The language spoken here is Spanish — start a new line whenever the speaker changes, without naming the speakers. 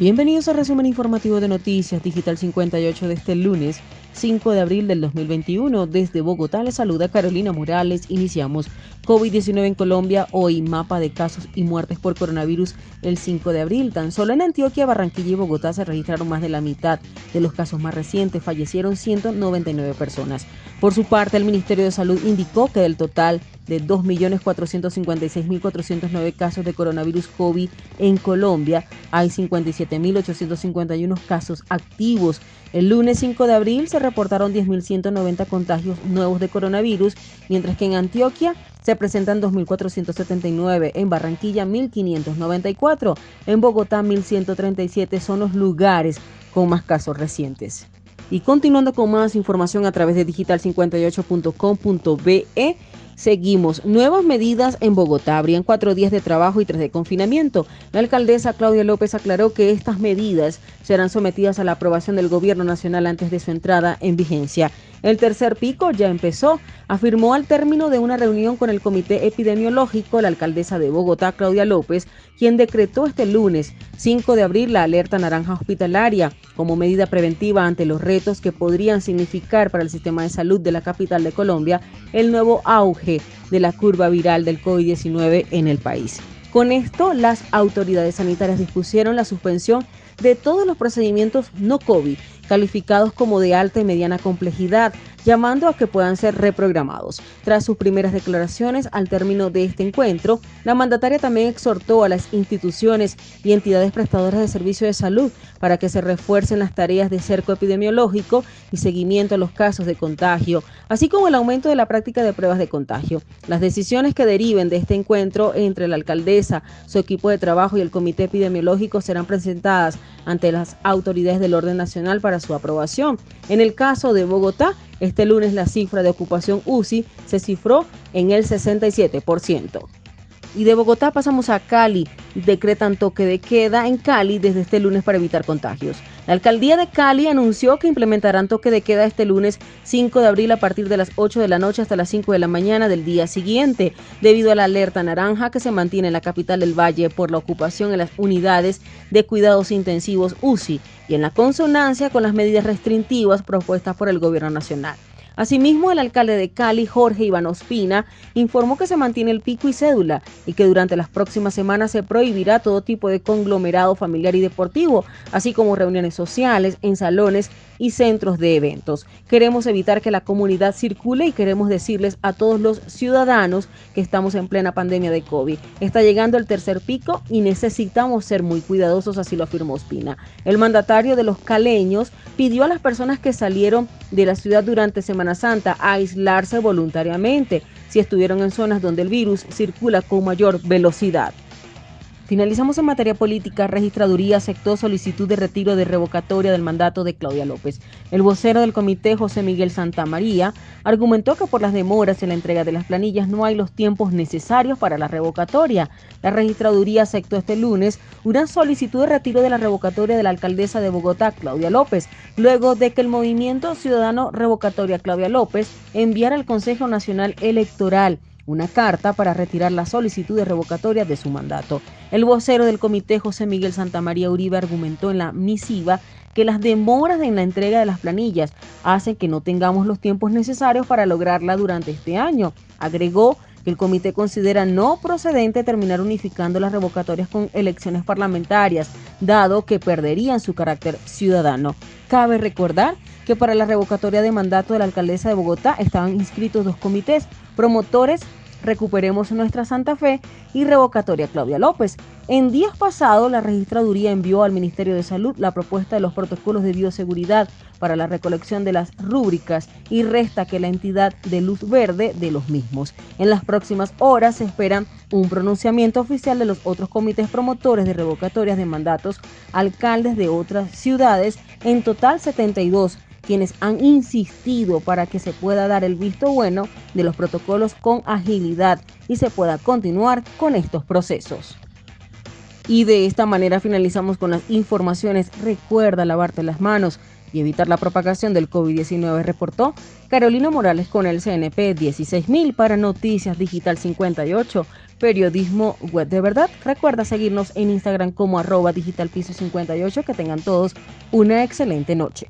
Bienvenidos al resumen informativo de Noticias Digital 58 de este lunes 5 de abril del 2021. Desde Bogotá les saluda Carolina Morales. Iniciamos COVID-19 en Colombia. Hoy mapa de casos y muertes por coronavirus el 5 de abril. Tan solo en Antioquia, Barranquilla y Bogotá se registraron más de la mitad de los casos más recientes. Fallecieron 199 personas. Por su parte, el Ministerio de Salud indicó que del total de 2.456.409 casos de coronavirus COVID en Colombia, hay 57.851 casos activos. El lunes 5 de abril se reportaron 10.190 contagios nuevos de coronavirus, mientras que en Antioquia se presentan 2.479, en Barranquilla 1.594, en Bogotá 1.137 son los lugares con más casos recientes. Y continuando con más información a través de digital58.com.be, Seguimos. Nuevas medidas en Bogotá. Habrían cuatro días de trabajo y tres de confinamiento. La alcaldesa Claudia López aclaró que estas medidas serán sometidas a la aprobación del Gobierno Nacional antes de su entrada en vigencia. El tercer pico ya empezó, afirmó al término de una reunión con el Comité Epidemiológico la alcaldesa de Bogotá, Claudia López, quien decretó este lunes 5 de abril la alerta naranja hospitalaria como medida preventiva ante los retos que podrían significar para el sistema de salud de la capital de Colombia el nuevo auge de la curva viral del COVID-19 en el país. Con esto, las autoridades sanitarias dispusieron la suspensión de todos los procedimientos no COVID calificados como de alta y mediana complejidad, llamando a que puedan ser reprogramados. Tras sus primeras declaraciones al término de este encuentro, la mandataria también exhortó a las instituciones y entidades prestadoras de servicios de salud para que se refuercen las tareas de cerco epidemiológico y seguimiento a los casos de contagio, así como el aumento de la práctica de pruebas de contagio. Las decisiones que deriven de este encuentro entre la alcaldesa, su equipo de trabajo y el comité epidemiológico serán presentadas ante las autoridades del orden nacional para su aprobación. En el caso de Bogotá, este lunes la cifra de ocupación UCI se cifró en el 67%. Y de Bogotá pasamos a Cali. Decretan toque de queda en Cali desde este lunes para evitar contagios. La alcaldía de Cali anunció que implementarán toque de queda este lunes 5 de abril a partir de las 8 de la noche hasta las 5 de la mañana del día siguiente, debido a la alerta naranja que se mantiene en la capital del Valle por la ocupación en las unidades de cuidados intensivos UCI y en la consonancia con las medidas restrictivas propuestas por el gobierno nacional. Asimismo, el alcalde de Cali, Jorge Iván Ospina, informó que se mantiene el pico y cédula y que durante las próximas semanas se prohibirá todo tipo de conglomerado familiar y deportivo, así como reuniones sociales en salones y centros de eventos. Queremos evitar que la comunidad circule y queremos decirles a todos los ciudadanos que estamos en plena pandemia de COVID. Está llegando el tercer pico y necesitamos ser muy cuidadosos, así lo afirmó Ospina. El mandatario de los caleños pidió a las personas que salieron de la ciudad durante Santa a aislarse voluntariamente si estuvieron en zonas donde el virus circula con mayor velocidad. Finalizamos en materia política. Registraduría aceptó solicitud de retiro de revocatoria del mandato de Claudia López. El vocero del comité, José Miguel Santamaría, argumentó que por las demoras en la entrega de las planillas no hay los tiempos necesarios para la revocatoria. La registraduría aceptó este lunes una solicitud de retiro de la revocatoria de la alcaldesa de Bogotá, Claudia López, luego de que el movimiento ciudadano revocatoria Claudia López enviara al Consejo Nacional Electoral una carta para retirar la solicitud de revocatoria de su mandato. El vocero del comité, José Miguel Santamaría Uribe, argumentó en la misiva que las demoras en la entrega de las planillas hacen que no tengamos los tiempos necesarios para lograrla durante este año. Agregó que el comité considera no procedente terminar unificando las revocatorias con elecciones parlamentarias, dado que perderían su carácter ciudadano. Cabe recordar que para la revocatoria de mandato de la alcaldesa de Bogotá estaban inscritos dos comités, promotores Recuperemos nuestra Santa Fe y revocatoria Claudia López. En días pasados, la registraduría envió al Ministerio de Salud la propuesta de los protocolos de bioseguridad para la recolección de las rúbricas y resta que la entidad de luz verde de los mismos. En las próximas horas se espera un pronunciamiento oficial de los otros comités promotores de revocatorias de mandatos, alcaldes de otras ciudades, en total 72 quienes han insistido para que se pueda dar el visto bueno de los protocolos con agilidad y se pueda continuar con estos procesos. Y de esta manera finalizamos con las informaciones. Recuerda lavarte las manos y evitar la propagación del COVID-19, reportó Carolina Morales con el CNP 16000 para Noticias Digital 58, periodismo web de verdad. Recuerda seguirnos en Instagram como arroba digitalpiso 58. Que tengan todos una excelente noche.